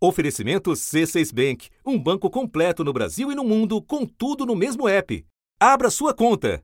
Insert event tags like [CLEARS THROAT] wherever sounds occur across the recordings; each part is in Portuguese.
Oferecimento C6 Bank, um banco completo no Brasil e no mundo, com tudo no mesmo app. Abra sua conta.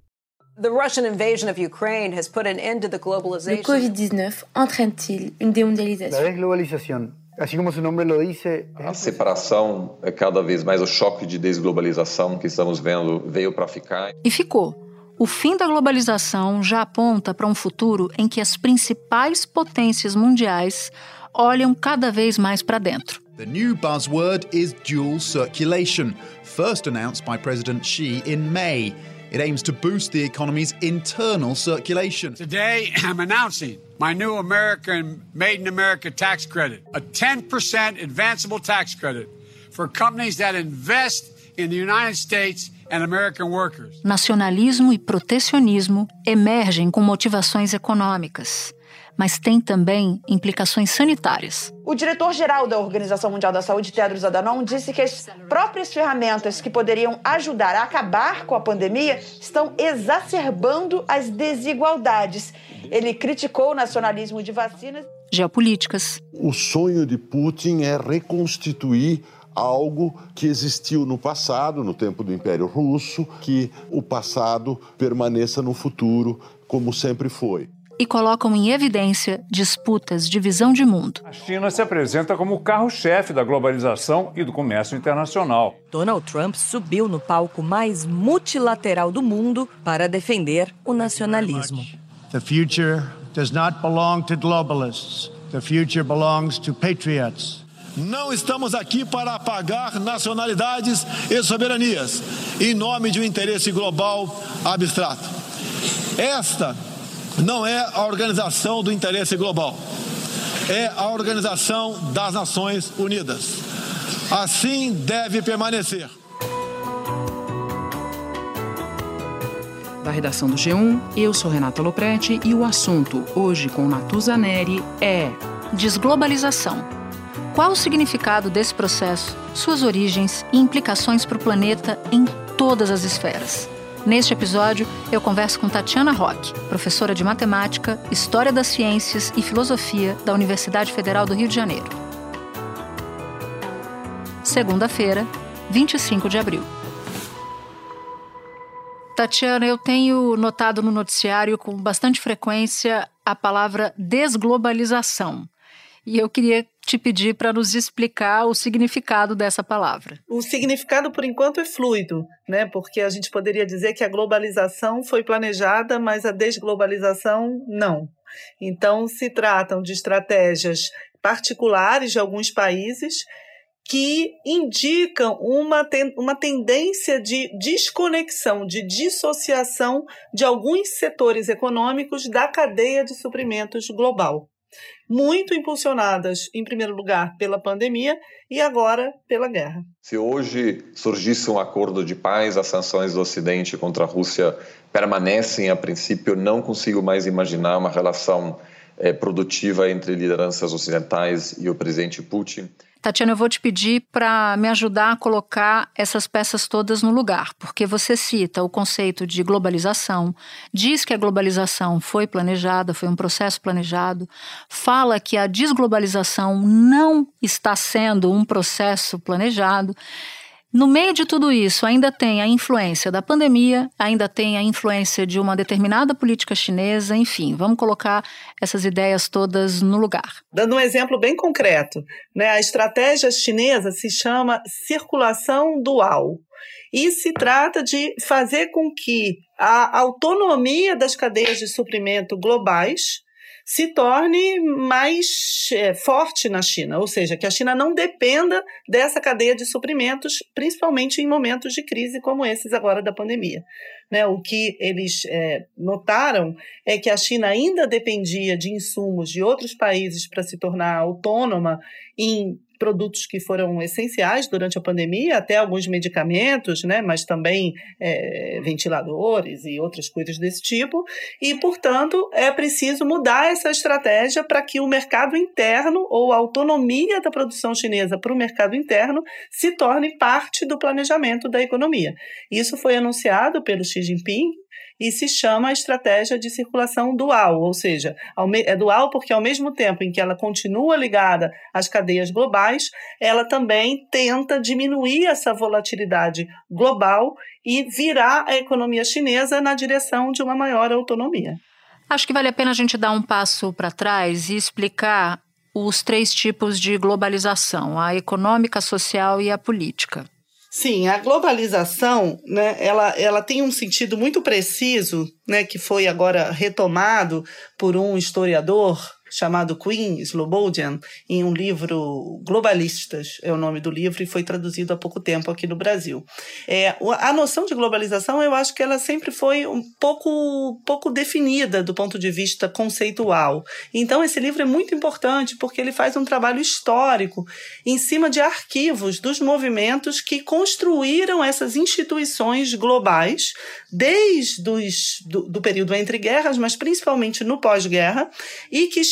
The Russian invasion of Ukraine has put an end to the globalization. Le Covid-19 entraîne-t-il une démondialisation? La desglobalización, assim como seu nome lo dice, A separação é cada vez mais o choque de desglobalização que estamos vendo veio para ficar. E ficou. O fim da globalização já aponta para um futuro em que as principais potências mundiais olham cada vez mais para dentro. The new buzzword is dual circulation, first announced by President Xi in May. It aims to boost the economy's internal circulation. Today, [CLEARS THROAT] I'm announcing my new American Made in America tax credit, a 10% advanceable tax credit for companies that invest in the United States and American workers. Nacionalismo e protecionismo emergem com motivações econômicas, mas têm também implicações sanitárias. O diretor-geral da Organização Mundial da Saúde, Tedros Adhanom, disse que as próprias ferramentas que poderiam ajudar a acabar com a pandemia estão exacerbando as desigualdades. Ele criticou o nacionalismo de vacinas. Geopolíticas. O sonho de Putin é reconstituir algo que existiu no passado, no tempo do Império Russo, que o passado permaneça no futuro como sempre foi e colocam em evidência disputas de visão de mundo. A China se apresenta como o carro-chefe da globalização e do comércio internacional. Donald Trump subiu no palco mais multilateral do mundo para defender o nacionalismo. The future does not belong to globalists. The future belongs to patriots. Não estamos aqui para apagar nacionalidades e soberanias em nome de um interesse global abstrato. Esta não é a organização do interesse global, é a organização das Nações Unidas. Assim deve permanecer. Da redação do G1, eu sou Renata Loprete e o assunto hoje com Natuza Neri é desglobalização. Qual o significado desse processo, suas origens e implicações para o planeta em todas as esferas? Neste episódio, eu converso com Tatiana Roque, professora de matemática, história das ciências e filosofia da Universidade Federal do Rio de Janeiro. Segunda-feira, 25 de abril. Tatiana, eu tenho notado no noticiário com bastante frequência a palavra desglobalização. E eu queria te pedir para nos explicar o significado dessa palavra. O significado, por enquanto, é fluido, né? porque a gente poderia dizer que a globalização foi planejada, mas a desglobalização não. Então, se tratam de estratégias particulares de alguns países que indicam uma, ten uma tendência de desconexão, de dissociação de alguns setores econômicos da cadeia de suprimentos global muito impulsionadas, em primeiro lugar, pela pandemia e agora pela guerra. Se hoje surgisse um acordo de paz, as sanções do Ocidente contra a Rússia permanecem, a princípio, não consigo mais imaginar uma relação é, produtiva entre lideranças ocidentais e o presidente Putin. Tatiana, eu vou te pedir para me ajudar a colocar essas peças todas no lugar, porque você cita o conceito de globalização, diz que a globalização foi planejada, foi um processo planejado, fala que a desglobalização não está sendo um processo planejado. No meio de tudo isso, ainda tem a influência da pandemia, ainda tem a influência de uma determinada política chinesa, enfim, vamos colocar essas ideias todas no lugar. Dando um exemplo bem concreto, né, a estratégia chinesa se chama circulação dual. E se trata de fazer com que a autonomia das cadeias de suprimento globais se torne mais é, forte na China, ou seja, que a China não dependa dessa cadeia de suprimentos, principalmente em momentos de crise como esses agora da pandemia. Né? O que eles é, notaram é que a China ainda dependia de insumos de outros países para se tornar autônoma em produtos que foram essenciais durante a pandemia, até alguns medicamentos, né, mas também é, ventiladores e outras coisas desse tipo. E, portanto, é preciso mudar essa estratégia para que o mercado interno ou a autonomia da produção chinesa para o mercado interno se torne parte do planejamento da economia. Isso foi anunciado pelo Xi Jinping e se chama estratégia de circulação dual, ou seja, é dual porque ao mesmo tempo em que ela continua ligada às cadeias globais, ela também tenta diminuir essa volatilidade global e virar a economia chinesa na direção de uma maior autonomia. Acho que vale a pena a gente dar um passo para trás e explicar os três tipos de globalização: a econômica, a social e a política. Sim, a globalização, né, ela, ela tem um sentido muito preciso, né, que foi agora retomado por um historiador chamado Queen Slobodian, em um livro Globalistas, é o nome do livro, e foi traduzido há pouco tempo aqui no Brasil. É, a noção de globalização, eu acho que ela sempre foi um pouco, pouco definida do ponto de vista conceitual. Então, esse livro é muito importante porque ele faz um trabalho histórico em cima de arquivos dos movimentos que construíram essas instituições globais desde os, do, do período entre guerras, mas principalmente no pós-guerra, e que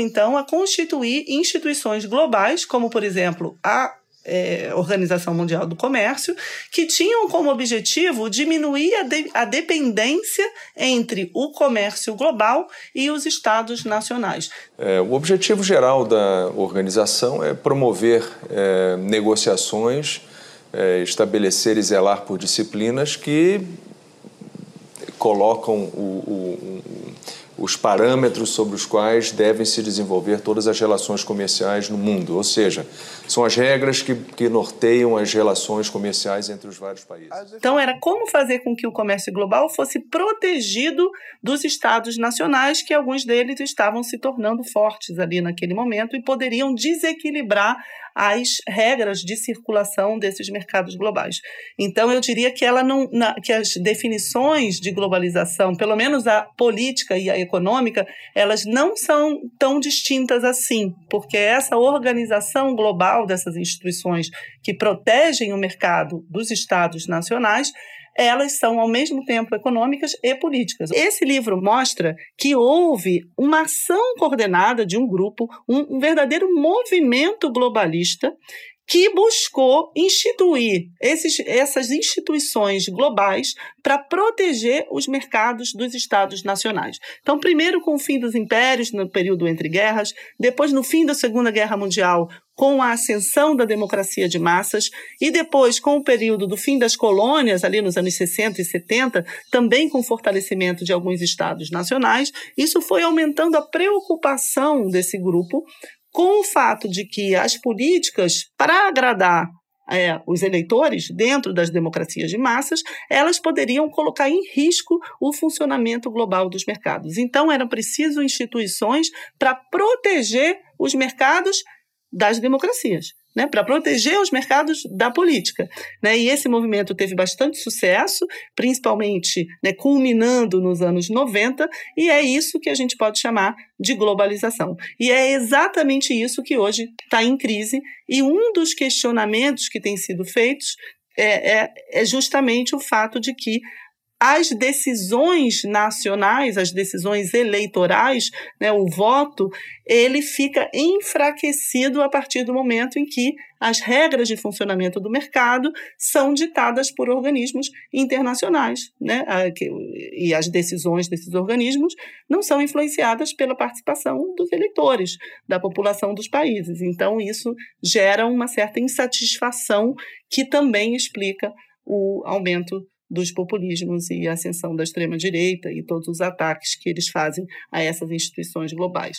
então, a constituir instituições globais, como, por exemplo, a é, Organização Mundial do Comércio, que tinham como objetivo diminuir a, de, a, dependência entre o comércio global e os estados nacionais. É, o objetivo geral da organização é promover é, negociações, é, estabelecer e zelar por disciplinas que colocam o, o, os parâmetros sobre os quais devem se desenvolver todas as relações comerciais no mundo, ou seja, são as regras que, que norteiam as relações comerciais entre os vários países. Então, era como fazer com que o comércio global fosse protegido dos estados nacionais, que alguns deles estavam se tornando fortes ali naquele momento e poderiam desequilibrar as regras de circulação desses mercados globais. Então, eu diria que ela não, na, que as definições de globalização, pelo menos a política e a econômica, elas não são tão distintas assim, porque essa organização global dessas instituições que protegem o mercado dos estados nacionais elas são ao mesmo tempo econômicas e políticas. Esse livro mostra que houve uma ação coordenada de um grupo, um, verdadeiro movimento globalista que buscou instituir esses, essas instituições globais para proteger os mercados dos estados nacionais. Então, primeiro com o fim dos impérios no período entre guerras, depois no fim da Segunda Guerra Mundial, com a ascensão da democracia de massas e depois com o período do fim das colônias, ali nos anos 60 e 70, também com o fortalecimento de alguns estados nacionais, isso foi aumentando a preocupação desse grupo com o fato de que as políticas para agradar é, os eleitores dentro das democracias de massas, elas poderiam colocar em risco o funcionamento global dos mercados. Então, eram preciso instituições para proteger os mercados das democracias né, para proteger os mercados da política. Né? E esse movimento teve bastante sucesso, principalmente né, culminando nos anos 90, e é isso que a gente pode chamar de globalização. E é exatamente isso que hoje está em crise, e um dos questionamentos que tem sido feitos é, é, é justamente o fato de que as decisões nacionais, as decisões eleitorais, né, o voto, ele fica enfraquecido a partir do momento em que as regras de funcionamento do mercado são ditadas por organismos internacionais, né, e as decisões desses organismos não são influenciadas pela participação dos eleitores, da população dos países. Então, isso gera uma certa insatisfação que também explica o aumento dos populismos e a ascensão da extrema-direita e todos os ataques que eles fazem a essas instituições globais.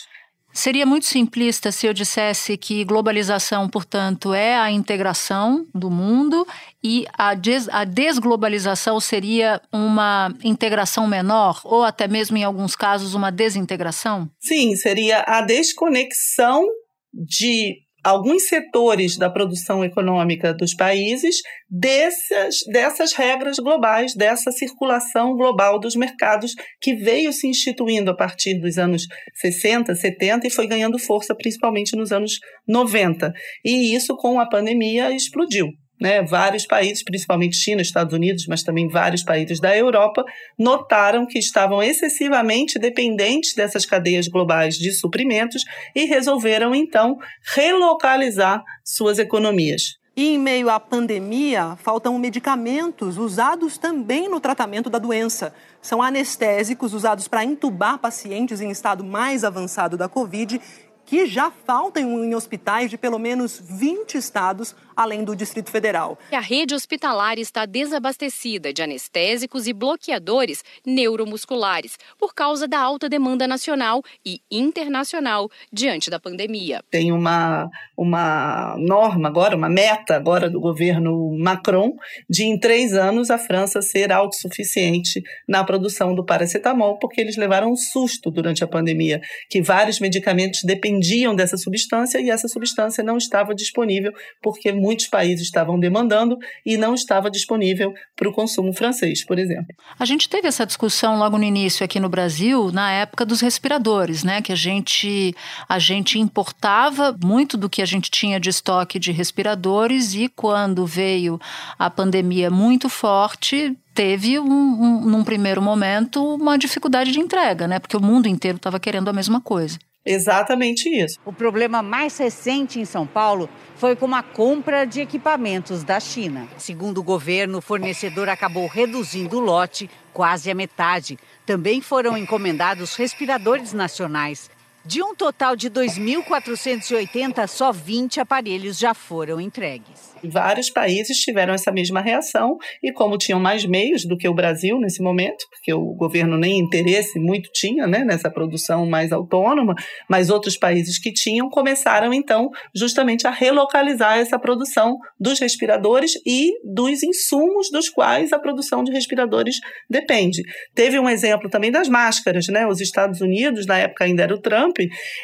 Seria muito simplista se eu dissesse que globalização, portanto, é a integração do mundo e a, des a desglobalização seria uma integração menor ou até mesmo, em alguns casos, uma desintegração? Sim, seria a desconexão de alguns setores da produção econômica dos países dessas, dessas regras globais, dessa circulação global dos mercados que veio se instituindo a partir dos anos 60, 70 e foi ganhando força principalmente nos anos 90. E isso, com a pandemia, explodiu. Né, vários países, principalmente China, Estados Unidos, mas também vários países da Europa, notaram que estavam excessivamente dependentes dessas cadeias globais de suprimentos e resolveram, então, relocalizar suas economias. E em meio à pandemia, faltam medicamentos usados também no tratamento da doença. São anestésicos usados para intubar pacientes em estado mais avançado da Covid que já faltam em hospitais de pelo menos 20 estados, além do Distrito Federal. A rede hospitalar está desabastecida de anestésicos e bloqueadores neuromusculares por causa da alta demanda nacional e internacional diante da pandemia. Tem uma, uma norma agora, uma meta agora do governo Macron de em três anos a França ser autossuficiente na produção do paracetamol, porque eles levaram um susto durante a pandemia, que vários medicamentos dependiam dessa substância e essa substância não estava disponível porque muitos países estavam demandando e não estava disponível para o consumo francês, por exemplo. A gente teve essa discussão logo no início aqui no Brasil, na época dos respiradores, né, que a gente a gente importava muito do que a gente tinha de estoque de respiradores e quando veio a pandemia muito forte, teve, um, um, num primeiro momento, uma dificuldade de entrega, né? Porque o mundo inteiro estava querendo a mesma coisa. Exatamente isso. O problema mais recente em São Paulo foi com a compra de equipamentos da China. Segundo o governo, o fornecedor acabou reduzindo o lote quase a metade. Também foram encomendados respiradores nacionais. De um total de 2.480, só 20 aparelhos já foram entregues. Vários países tiveram essa mesma reação e, como tinham mais meios do que o Brasil nesse momento, porque o governo nem interesse muito tinha né, nessa produção mais autônoma, mas outros países que tinham começaram então justamente a relocalizar essa produção dos respiradores e dos insumos dos quais a produção de respiradores depende. Teve um exemplo também das máscaras, né? Os Estados Unidos, na época ainda era o Trump,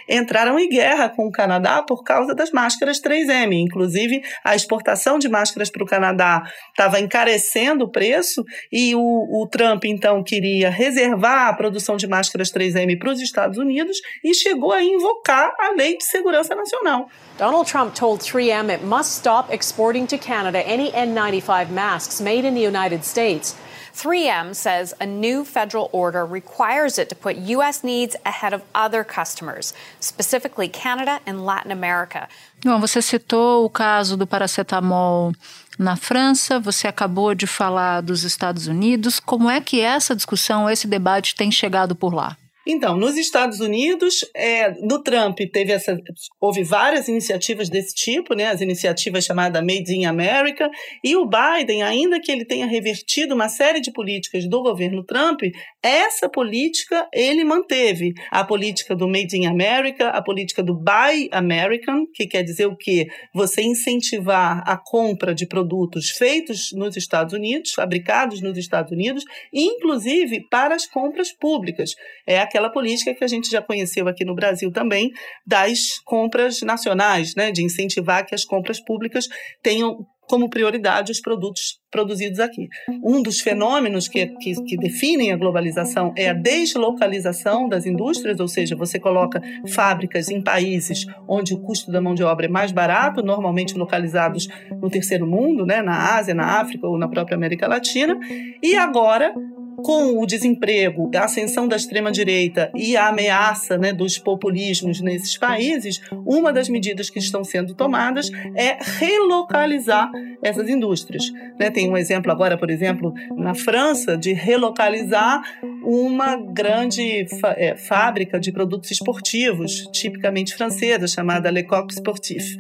entraram em guerra com o Canadá por causa das máscaras 3M, inclusive a exportação exportação de máscaras para o Canadá estava encarecendo o preço e o, o Trump, então, queria reservar a produção de máscaras 3M para os Estados Unidos e chegou a invocar a Lei de Segurança Nacional. Donald Trump told 3M it must stop exporting to Canada any N95 masks made in the United States. 3M says a new federal order requires it to put U.S. needs ahead of other customers, specifically Canada and Latin America. Bom, você citou o caso do paracetamol na França, você acabou de falar dos Estados Unidos. Como é que essa discussão, esse debate tem chegado por lá? Então, nos Estados Unidos, é, no Trump teve essa, houve várias iniciativas desse tipo, né, as iniciativas chamadas Made in America, e o Biden, ainda que ele tenha revertido uma série de políticas do governo Trump, essa política ele manteve. A política do Made in America, a política do Buy American, que quer dizer o quê? Você incentivar a compra de produtos feitos nos Estados Unidos, fabricados nos Estados Unidos, inclusive para as compras públicas. É a aquela política que a gente já conheceu aqui no Brasil também, das compras nacionais, né, de incentivar que as compras públicas tenham como prioridade os produtos produzidos aqui. Um dos fenômenos que, que, que, definem a globalização é a deslocalização das indústrias, ou seja, você coloca fábricas em países onde o custo da mão de obra é mais barato, normalmente localizados no terceiro mundo, né, na Ásia, na África ou na própria América Latina, e agora com o desemprego, a ascensão da extrema-direita e a ameaça né, dos populismos nesses países, uma das medidas que estão sendo tomadas é relocalizar essas indústrias. Né? Tem um exemplo agora, por exemplo, na França, de relocalizar uma grande é, fábrica de produtos esportivos, tipicamente francesa, chamada Lecoq Sportif.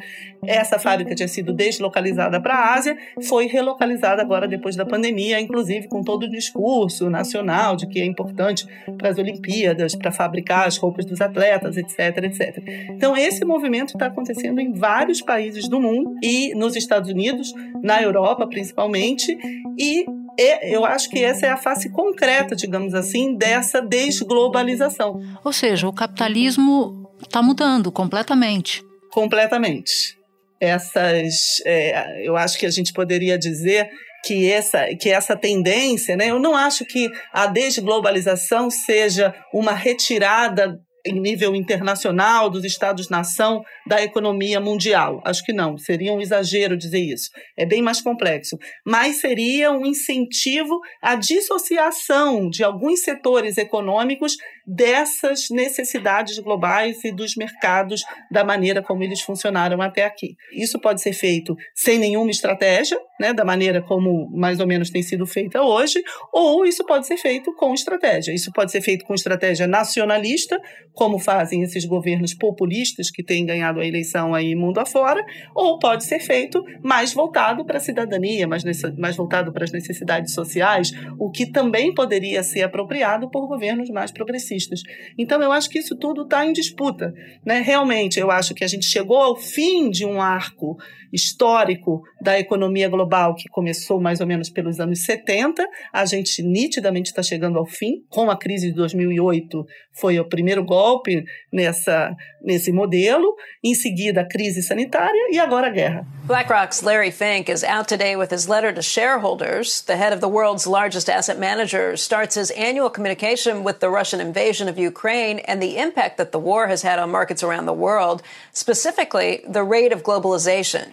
Essa fábrica tinha sido deslocalizada para a Ásia, foi relocalizada agora depois da pandemia, inclusive com todo o discurso nacional de que é importante para as Olimpíadas, para fabricar as roupas dos atletas, etc, etc. Então, esse movimento está acontecendo em vários países do mundo e nos Estados Unidos, na Europa principalmente, e eu acho que essa é a face concreta, digamos assim, dessa desglobalização. Ou seja, o capitalismo está mudando completamente. Completamente. Essas, é, eu acho que a gente poderia dizer que essa, que essa tendência, né? Eu não acho que a desglobalização seja uma retirada em nível internacional dos Estados-nação da economia mundial. Acho que não, seria um exagero dizer isso. É bem mais complexo. Mas seria um incentivo à dissociação de alguns setores econômicos dessas necessidades globais e dos mercados da maneira como eles funcionaram até aqui. Isso pode ser feito sem nenhuma estratégia, né, da maneira como mais ou menos tem sido feita hoje, ou isso pode ser feito com estratégia. Isso pode ser feito com estratégia nacionalista, como fazem esses governos populistas que têm ganhado a eleição aí mundo afora, ou pode ser feito mais voltado para a cidadania, mais, mais voltado para as necessidades sociais, o que também poderia ser apropriado por governos mais progressistas. Então, eu acho que isso tudo está em disputa. Né? Realmente, eu acho que a gente chegou ao fim de um arco histórico da economia global que começou mais ou menos pelos anos 70. A gente nitidamente está chegando ao fim. Com a crise de 2008 foi o primeiro golpe nessa, nesse modelo. Em seguida, a crise sanitária e agora a guerra. BlackRock's Larry Fink is out today with his letter to shareholders. The head of the world's largest asset manager starts his annual communication with the Russian invasion of Ukraine and the impact that the war has had on markets around the world, specifically the rate of globalization.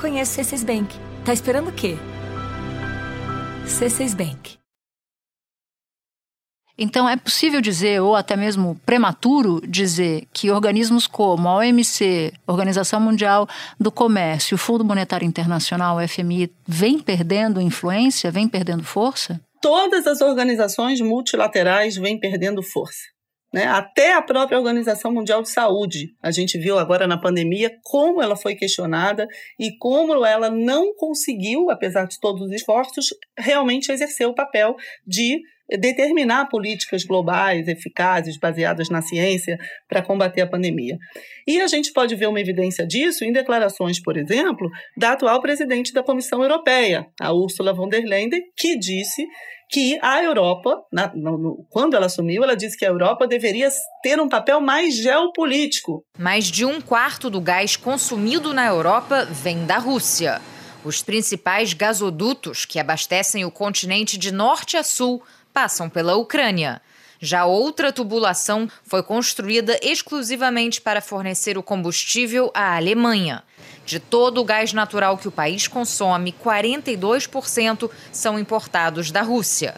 Conheça o C6 Bank. Tá esperando o quê? C6 Bank. Então, é possível dizer, ou até mesmo prematuro dizer, que organismos como a OMC, Organização Mundial do Comércio, o Fundo Monetário Internacional, o FMI, vêm perdendo influência, vêm perdendo força? Todas as organizações multilaterais vêm perdendo força. Né? Até a própria Organização Mundial de Saúde. A gente viu agora na pandemia como ela foi questionada e como ela não conseguiu, apesar de todos os esforços, realmente exercer o papel de determinar políticas globais eficazes, baseadas na ciência, para combater a pandemia. E a gente pode ver uma evidência disso em declarações, por exemplo, da atual presidente da Comissão Europeia, a Ursula von der Leyen, que disse que a Europa, na, no, quando ela assumiu, ela disse que a Europa deveria ter um papel mais geopolítico. Mais de um quarto do gás consumido na Europa vem da Rússia. Os principais gasodutos que abastecem o continente de norte a sul passam pela Ucrânia. Já outra tubulação foi construída exclusivamente para fornecer o combustível à Alemanha. De todo o gás natural que o país consome, 42% são importados da Rússia.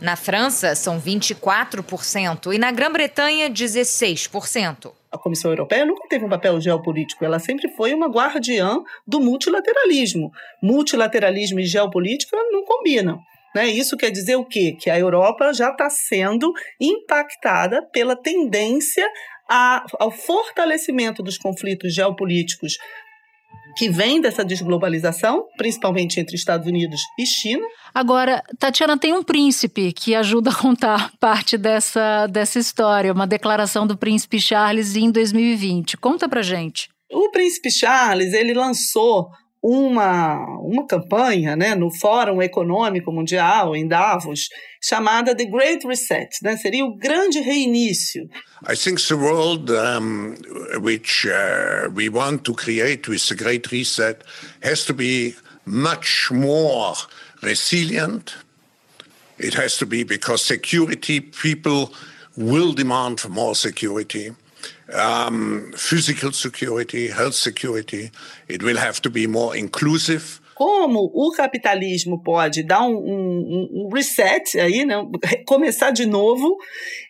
Na França, são 24% e na Grã-Bretanha, 16%. A Comissão Europeia nunca teve um papel geopolítico, ela sempre foi uma guardiã do multilateralismo. Multilateralismo e geopolítica não combinam. Né? Isso quer dizer o quê? Que a Europa já está sendo impactada pela tendência a, ao fortalecimento dos conflitos geopolíticos que vem dessa desglobalização, principalmente entre Estados Unidos e China. Agora, Tatiana, tem um príncipe que ajuda a contar [LAUGHS] parte dessa, dessa história, uma declaração do príncipe Charles em 2020. Conta pra gente. O príncipe Charles, ele lançou uma, uma campanha né, no Fórum Econômico Mundial, em Davos, chamada The Great Reset, né, seria o grande reinício. I think the world um, which uh, we want to create with the Great Reset has to be much more resilient. It has to be because security, people will demand more security. Um, physical security, health security. It will have to be more inclusive. Como o capitalismo pode dar um, um, um reset aí, né? [LAUGHS] começar de novo,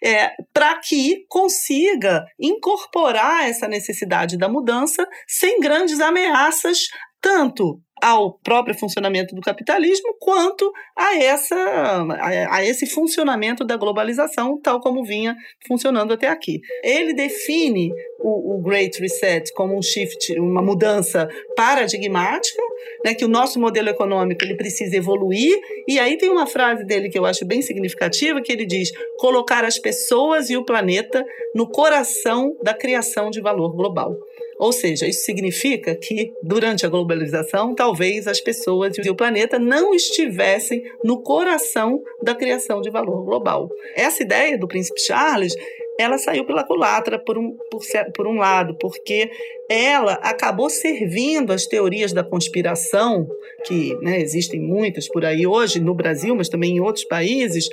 é, para que consiga incorporar essa necessidade da mudança sem grandes ameaças, tanto ao próprio funcionamento do capitalismo, quanto a, essa, a, a, esse funcionamento da globalização, tal como vinha funcionando até aqui. Ele define o, o Great Reset como um shift, uma mudança paradigmática, né, que o nosso modelo econômico ele precisa evoluir. E aí tem uma frase dele que eu acho bem significativa, que ele diz: colocar as pessoas e o planeta no coração da criação de valor global. Ou seja, isso significa que, durante a globalização, talvez as pessoas e o planeta não estivessem no coração da criação de valor global. Essa ideia do Príncipe Charles ela saiu pela culatra por um, por, por um lado, porque ela acabou servindo as teorias da conspiração, que né, existem muitas por aí hoje no Brasil, mas também em outros países,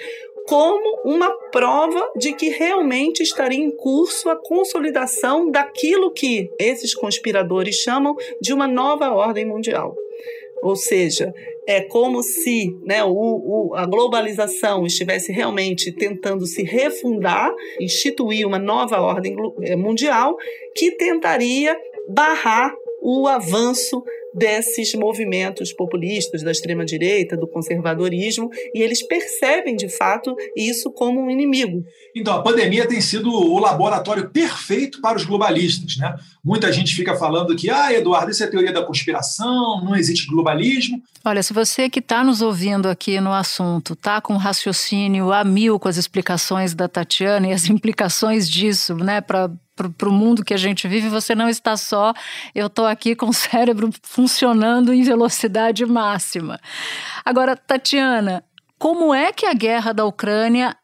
como uma prova de que realmente estaria em curso a consolidação daquilo que esses conspiradores chamam de uma nova ordem mundial. Ou seja, é como se né, o, o, a globalização estivesse realmente tentando se refundar, instituir uma nova ordem eh, mundial que tentaria barrar o avanço desses movimentos populistas da extrema direita, do conservadorismo, e eles percebem de fato isso como um inimigo. Então, a pandemia tem sido o laboratório perfeito para os globalistas, né? Muita gente fica falando que, ah, Eduardo, isso é teoria da conspiração, não existe globalismo. Olha, se você que está nos ouvindo aqui no assunto está com raciocínio a mil com as explicações da Tatiana e as [LAUGHS] implicações disso, né, para para o mundo que a gente vive, você não está só. Eu estou aqui com o cérebro funcionando em velocidade máxima. Agora, Tatiana, como é que a guerra da Ucrânia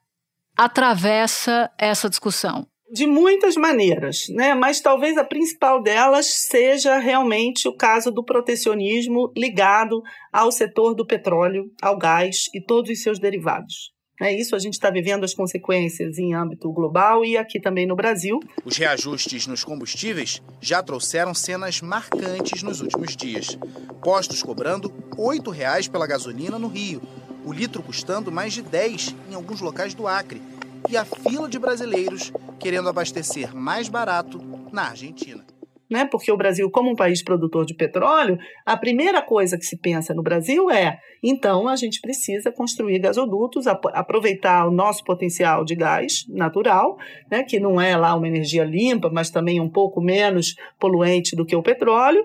atravessa essa discussão? de muitas maneiras, né? Mas talvez a principal delas seja realmente o caso do protecionismo ligado ao setor do petróleo, ao gás e todos os seus derivados. É isso, a gente está vivendo as consequências em âmbito global e aqui também no Brasil. Os reajustes nos combustíveis já trouxeram cenas marcantes nos últimos dias. Postos cobrando R$ 8,00 pela gasolina no Rio, o litro custando mais de 10 em alguns locais do Acre, e a fila de brasileiros querendo abastecer mais barato na Argentina né? Porque o Brasil, como um país produtor de petróleo, a primeira coisa que se pensa no Brasil é: então a gente precisa construir gasodutos, aproveitar o nosso potencial de gás natural, né? Que não é lá uma energia limpa, mas também um pouco menos poluente do que o petróleo.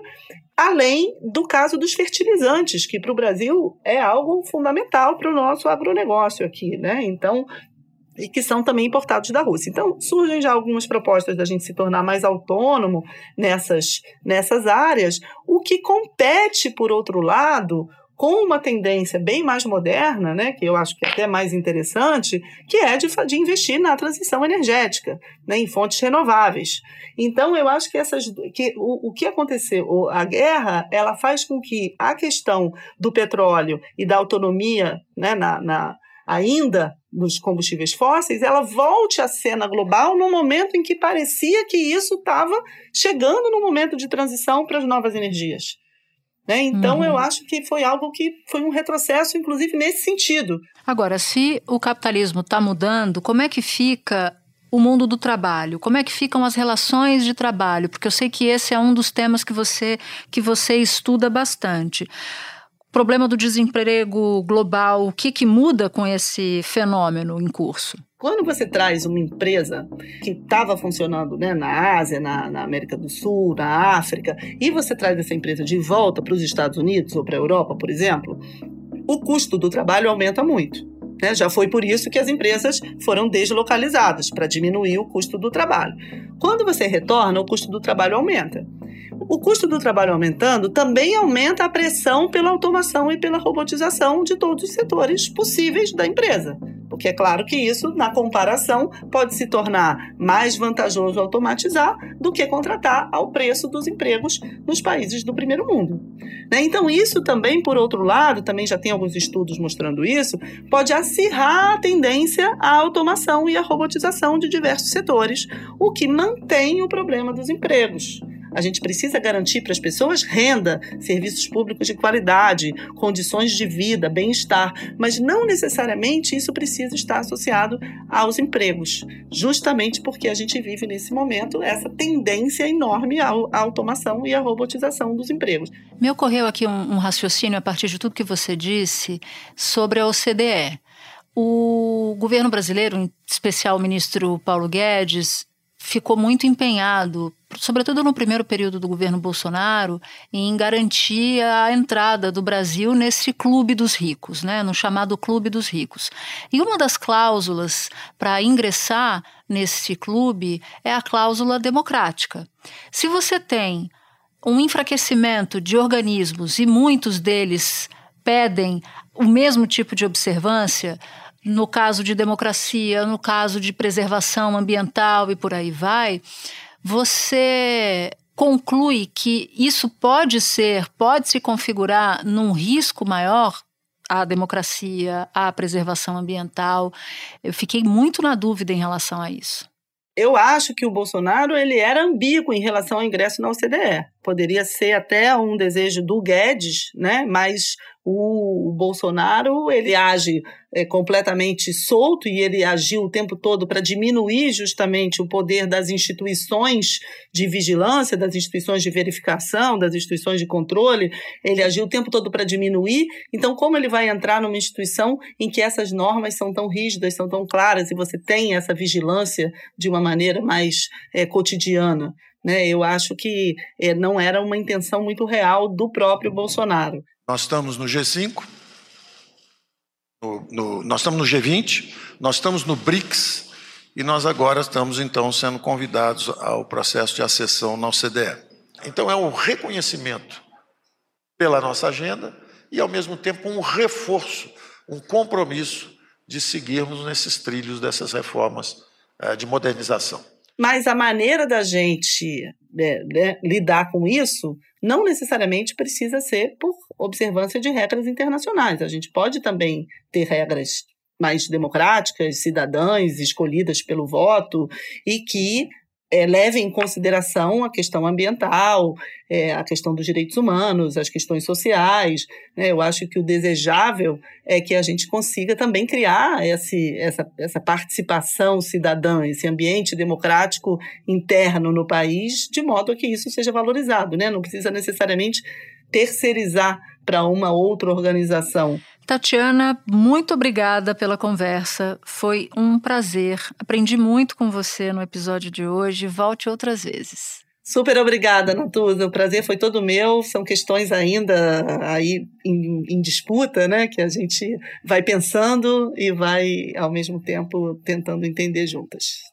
Além do caso dos fertilizantes, que para o Brasil é algo fundamental para o nosso agronegócio aqui, né? Então, e que são também importados da Rússia. Então, surgem já algumas propostas da gente se tornar mais autônomo nessas, nessas áreas, o que compete, por outro lado, com uma tendência bem mais moderna, né, que eu acho que é até mais interessante, que é de, de investir na transição energética, né, em fontes renováveis. Então, eu acho que, essas, que o, o que aconteceu, a guerra, ela faz com que a questão do petróleo e da autonomia né, na, na ainda nos combustíveis fósseis, ela volte à cena global no momento em que parecia que isso estava chegando no momento de transição para as novas energias. Né? Então, uhum. eu acho que foi algo que foi um retrocesso, inclusive nesse sentido. Agora, se o capitalismo está mudando, como é que fica o mundo do trabalho? Como é que ficam as relações de trabalho? Porque eu sei que esse é um dos temas que você, que você estuda bastante problema do desemprego global, o que, que muda com esse fenômeno em curso? Quando você traz uma empresa que estava funcionando né, na Ásia, na, na, América do Sul, na África, e você traz essa empresa de volta para os Estados Unidos ou para a Europa, por exemplo, o custo do trabalho aumenta muito. Né? Já foi por isso que as empresas foram deslocalizadas, para diminuir o custo do trabalho. Quando você retorna, o custo do trabalho aumenta. O custo do trabalho aumentando também aumenta a pressão pela automação e pela robotização de todos os setores possíveis da empresa. Porque é claro que isso, na comparação, pode se tornar mais vantajoso automatizar do que contratar ao preço dos empregos nos países do primeiro mundo. Né? Então, isso também, por outro lado, também já tem alguns estudos mostrando isso, pode acirrar a tendência à automação e à robotização de diversos setores, o que mantém o problema dos empregos. A gente precisa garantir para as pessoas renda, serviços públicos de qualidade, condições de vida, bem-estar, mas não necessariamente isso precisa estar associado aos empregos, justamente porque a gente vive nesse momento essa tendência enorme à automação e à robotização dos empregos. Me ocorreu aqui um, um raciocínio a partir de tudo que você disse sobre a OCDE. O governo brasileiro, em especial o ministro Paulo Guedes, ficou muito empenhado, sobretudo no primeiro período do governo Bolsonaro, em garantir a entrada do Brasil nesse clube dos ricos, né, no chamado clube dos ricos. E uma das cláusulas para ingressar nesse clube é a cláusula democrática. Se você tem um enfraquecimento de organismos e muitos deles pedem o mesmo tipo de observância, no caso de democracia, no caso de preservação ambiental e por aí vai, você conclui que isso pode ser, pode se configurar num risco maior à democracia, à preservação ambiental. Eu fiquei muito na dúvida em relação a isso. Eu acho que o Bolsonaro ele era ambíguo em relação ao ingresso na OCDE. Poderia ser até um desejo do Guedes, né? Mas o, Bolsonaro ele age é, completamente solto e ele agiu o tempo todo para diminuir justamente o poder das instituições de vigilância, das instituições de verificação, das instituições de controle. Ele agiu o tempo todo para diminuir. Então, como ele vai entrar numa instituição em que essas normas são tão rígidas, são tão claras e você tem essa vigilância de uma maneira mais é, cotidiana? Né? Eu acho que é, não era uma intenção muito real do próprio Bolsonaro. Nós estamos no G5, no, no, nós estamos no G20, nós estamos no BRICS e nós agora estamos então sendo convidados ao processo de acessão na OCDE. Então é um reconhecimento pela nossa agenda e ao mesmo tempo um reforço, um compromisso de seguirmos nesses trilhos dessas reformas eh, de modernização. Mas a maneira da gente né, né, lidar com isso não necessariamente precisa ser por observância de regras internacionais. A gente pode também ter regras mais democráticas, cidadãs, escolhidas pelo voto, e que é, leve em consideração a questão ambiental, é, a questão dos direitos humanos, as questões sociais. Né? Eu acho que o desejável é que a gente consiga também criar esse, essa, essa participação cidadã, esse ambiente democrático interno no país, de modo que isso seja valorizado. Né? Não precisa necessariamente terceirizar para uma outra organização. Tatiana, muito obrigada pela conversa. Foi um prazer. Aprendi muito com você no episódio de hoje. Volte outras vezes. Super obrigada, Natuza. O prazer foi todo meu. São questões ainda aí em, em, disputa, né? Que a gente vai pensando e vai, ao mesmo tempo, tentando entender juntas.